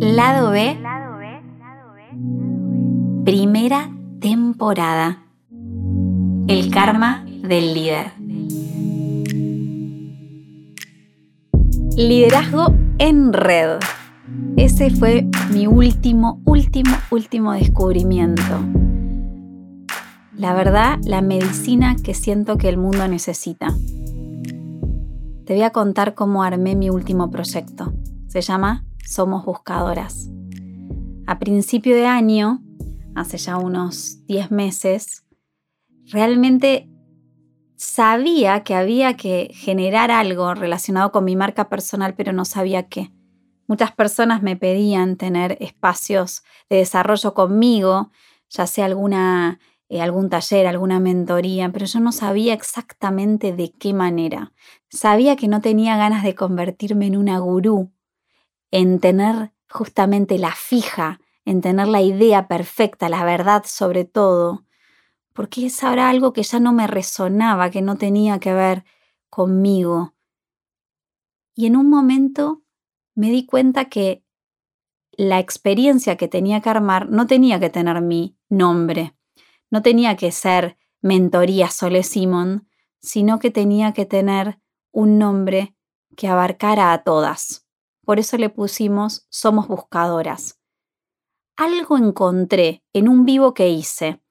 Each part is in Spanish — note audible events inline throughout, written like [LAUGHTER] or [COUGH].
Lado B, primera temporada. El karma del líder. Liderazgo en red. Ese fue mi último, último, último descubrimiento. La verdad, la medicina que siento que el mundo necesita. Te voy a contar cómo armé mi último proyecto. Se llama Somos Buscadoras. A principio de año, hace ya unos 10 meses, realmente sabía que había que generar algo relacionado con mi marca personal, pero no sabía qué. Muchas personas me pedían tener espacios de desarrollo conmigo, ya sea alguna, eh, algún taller, alguna mentoría, pero yo no sabía exactamente de qué manera. Sabía que no tenía ganas de convertirme en una gurú, en tener justamente la fija, en tener la idea perfecta, la verdad sobre todo, porque es ahora algo que ya no me resonaba, que no tenía que ver conmigo. Y en un momento me di cuenta que la experiencia que tenía que armar no tenía que tener mi nombre, no tenía que ser Mentoría Sole Simon, sino que tenía que tener un nombre que abarcara a todas. Por eso le pusimos Somos Buscadoras. Algo encontré en un vivo que hice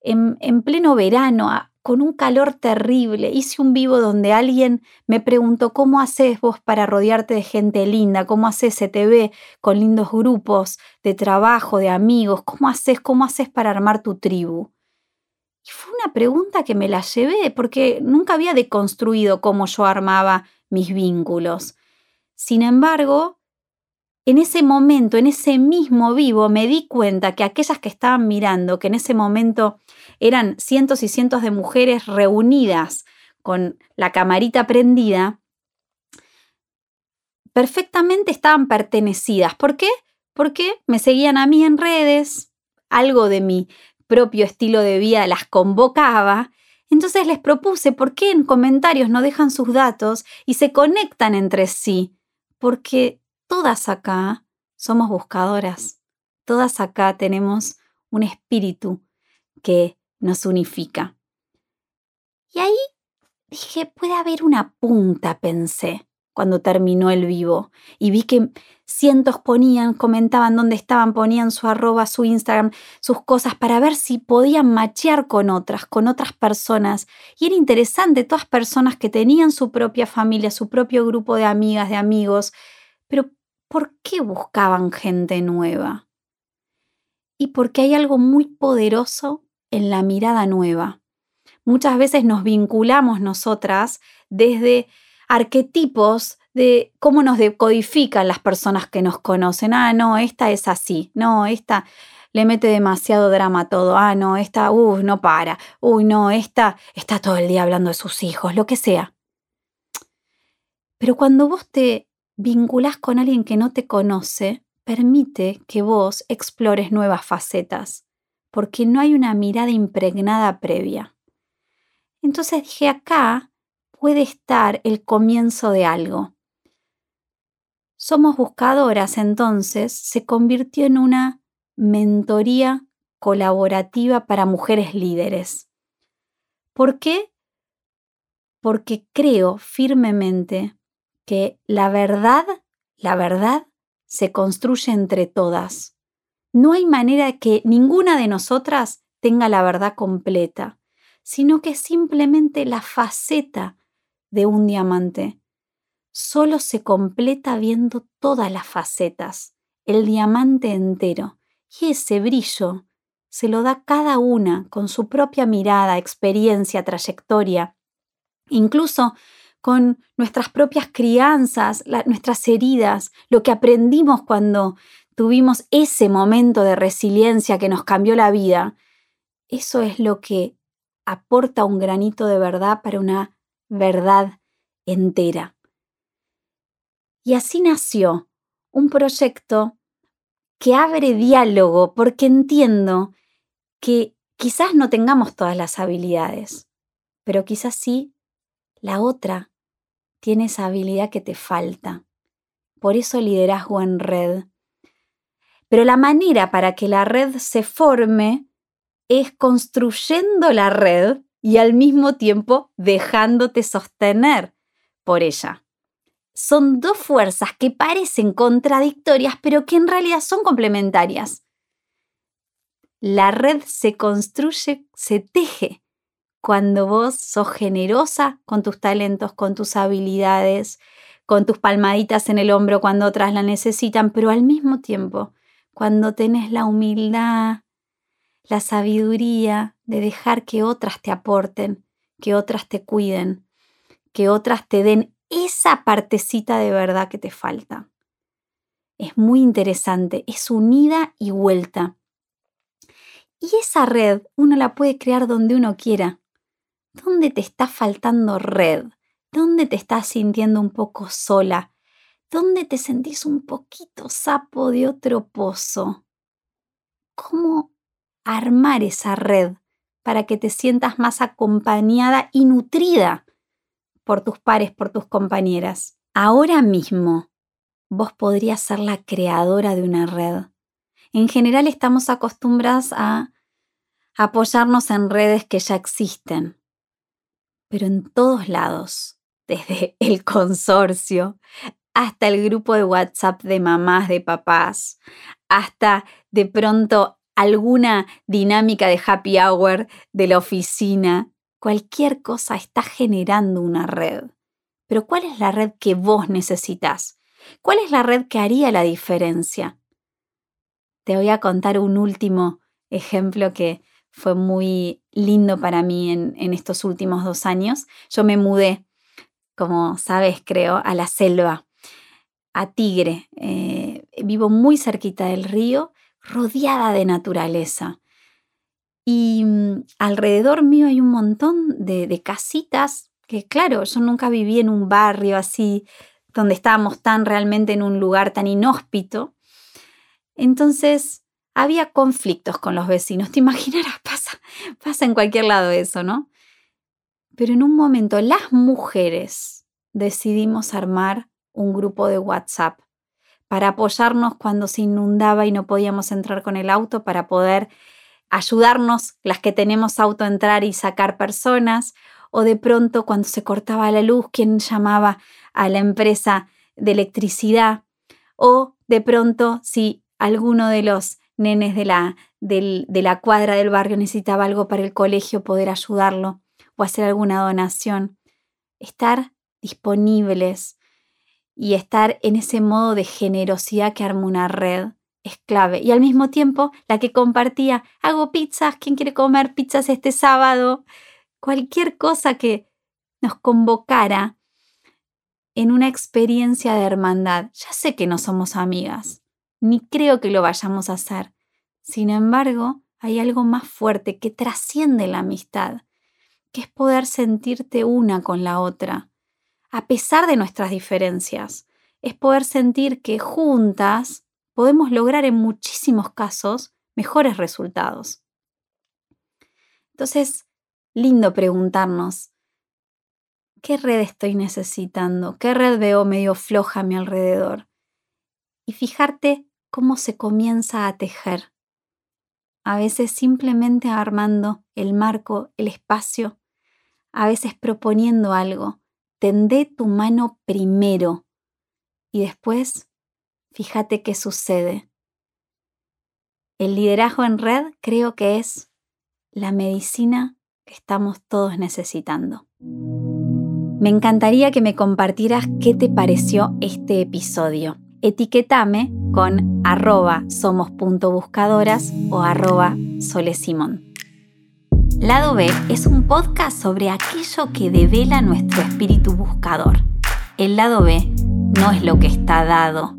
en, pleno verano, con un calor terrible. Hice un vivo donde alguien me preguntó, ¿cómo haces vos para rodearte de gente linda? ¿Cómo haces ve con lindos grupos de trabajo, de amigos? ¿Cómo haces, cómo haces para armar tu tribu? Y fue una pregunta que me la llevé porque nunca había deconstruido cómo yo armaba mis vínculos. Sin embargo, en ese momento, en ese mismo vivo, me di cuenta que aquellas que estaban mirando, que en ese momento eran cientos y cientos de mujeres reunidas con la camarita prendida, perfectamente estaban pertenecidas. ¿Por qué? Porque me seguían a mí en redes, algo de mi propio estilo de vida las convocaba. Entonces les propuse, ¿por qué en comentarios no dejan sus datos y se conectan entre sí? Porque todas acá somos buscadoras, todas acá tenemos un espíritu que nos unifica. Y ahí dije, puede haber una punta, pensé, cuando terminó el vivo, y vi que cientos ponían, comentaban dónde estaban, ponían su arroba, su Instagram, sus cosas para ver si podían machear con otras, con otras personas. Y era interesante, todas personas que tenían su propia familia, su propio grupo de amigas, de amigos, pero ¿por qué buscaban gente nueva? Y porque hay algo muy poderoso en la mirada nueva. Muchas veces nos vinculamos nosotras desde arquetipos de cómo nos decodifican las personas que nos conocen. Ah, no, esta es así. No, esta le mete demasiado drama a todo. Ah, no, esta, uy, no para. Uy, no, esta está todo el día hablando de sus hijos, lo que sea. Pero cuando vos te vinculás con alguien que no te conoce, permite que vos explores nuevas facetas, porque no hay una mirada impregnada previa. Entonces dije, acá puede estar el comienzo de algo. Somos buscadoras, entonces, se convirtió en una mentoría colaborativa para mujeres líderes. ¿Por qué? Porque creo firmemente que la verdad, la verdad, se construye entre todas. No hay manera que ninguna de nosotras tenga la verdad completa, sino que simplemente la faceta de un diamante. Solo se completa viendo todas las facetas, el diamante entero, y ese brillo se lo da cada una con su propia mirada, experiencia, trayectoria. Incluso con nuestras propias crianzas, nuestras heridas, lo que aprendimos cuando tuvimos ese momento de resiliencia que nos cambió la vida, eso es lo que aporta un granito de verdad para una verdad entera. Y así nació un proyecto que abre diálogo porque entiendo que quizás no tengamos todas las habilidades, pero quizás sí la otra tiene esa habilidad que te falta. Por eso liderazgo en red. Pero la manera para que la red se forme es construyendo la red y al mismo tiempo dejándote sostener por ella. Son dos fuerzas que parecen contradictorias, pero que en realidad son complementarias. La red se construye, se teje cuando vos sos generosa con tus talentos, con tus habilidades, con tus palmaditas en el hombro cuando otras la necesitan, pero al mismo tiempo, cuando tenés la humildad, la sabiduría de dejar que otras te aporten, que otras te cuiden, que otras te den esa partecita de verdad que te falta. Es muy interesante, es unida y vuelta. Y esa red uno la puede crear donde uno quiera. ¿Dónde te está faltando red? ¿Dónde te estás sintiendo un poco sola? ¿Dónde te sentís un poquito sapo de otro pozo? ¿Cómo armar esa red para que te sientas más acompañada y nutrida por tus pares, por tus compañeras? Ahora mismo vos podrías ser la creadora de una red. En general estamos acostumbradas a apoyarnos en redes que ya existen, pero en todos lados desde el consorcio hasta el grupo de WhatsApp de mamás, de papás, hasta de pronto alguna dinámica de happy hour de la oficina. Cualquier cosa está generando una red. Pero ¿cuál es la red que vos necesitas? ¿Cuál es la red que haría la diferencia? Te voy a contar un último ejemplo que fue muy lindo para mí en, en estos últimos dos años. Yo me mudé como sabes, creo, a la selva, a Tigre. Eh, vivo muy cerquita del río, rodeada de naturaleza. Y mm, alrededor mío hay un montón de, casitas que, claro, yo nunca viví en un barrio así, donde estábamos tan realmente en un lugar tan inhóspito. Entonces, había conflictos con los vecinos. Te [LAUGHS] imaginarás, pasa, pasa en cualquier lado eso, ¿no? Pero en un momento las mujeres decidimos armar un grupo de WhatsApp para apoyarnos cuando se inundaba y no podíamos entrar con el auto, para poder ayudarnos las que tenemos auto a entrar y sacar personas, o de pronto cuando se cortaba la luz, quién llamaba a la empresa de electricidad, o de pronto si alguno de los nenes de la, de la cuadra del barrio necesitaba algo para el colegio, poder ayudarlo o hacer alguna donación. Estar disponibles y estar en ese modo de generosidad que arma una red es clave. Y al mismo tiempo, la que compartía, hago pizzas, ¿quién quiere comer pizzas este sábado? Cualquier cosa que nos convocara en una experiencia de hermandad. Ya sé que no somos amigas, ni creo que lo vayamos a hacer. Sin embargo, hay algo más fuerte que trasciende la amistad, que es poder sentirte una con la otra, a pesar de nuestras diferencias. Es poder sentir que juntas podemos lograr en muchísimos casos mejores resultados. Entonces, lindo preguntarnos, ¿qué red estoy necesitando? ¿Qué red veo medio floja a mi alrededor? Y fijarte cómo se comienza a tejer. A veces simplemente armando el marco, el espacio a veces proponiendo algo. Tendé tu mano primero y después fíjate qué sucede. El liderazgo en red creo que es la medicina que estamos todos necesitando. Me encantaría que me compartieras qué te pareció este episodio. Etiquetame con arroba somos.buscadoras o arroba solesimón. Lado B es un podcast sobre aquello que devela nuestro espíritu buscador. El lado B no es lo que está dado,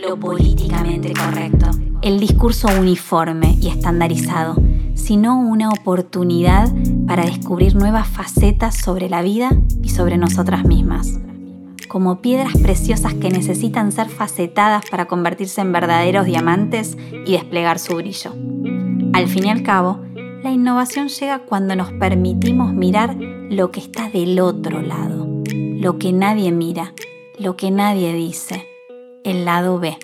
lo políticamente correcto, el discurso uniforme y estandarizado, sino una oportunidad para descubrir nuevas facetas sobre la vida y sobre nosotras mismas, como piedras preciosas que necesitan ser facetadas para convertirse en verdaderos diamantes y desplegar su brillo. Al fin y al cabo, la innovación llega cuando nos permitimos mirar lo que está del otro lado, lo que nadie mira, lo que nadie dice, el lado B.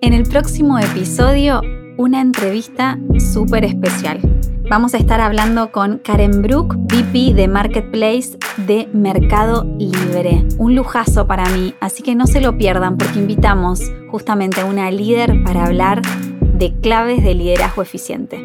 En el próximo episodio, una entrevista súper especial. Vamos a estar hablando con Karen Brook, VP de Marketplace de Mercado Libre. Un lujazo para mí, así que no se lo pierdan porque invitamos justamente a una líder para hablar de claves de liderazgo eficiente.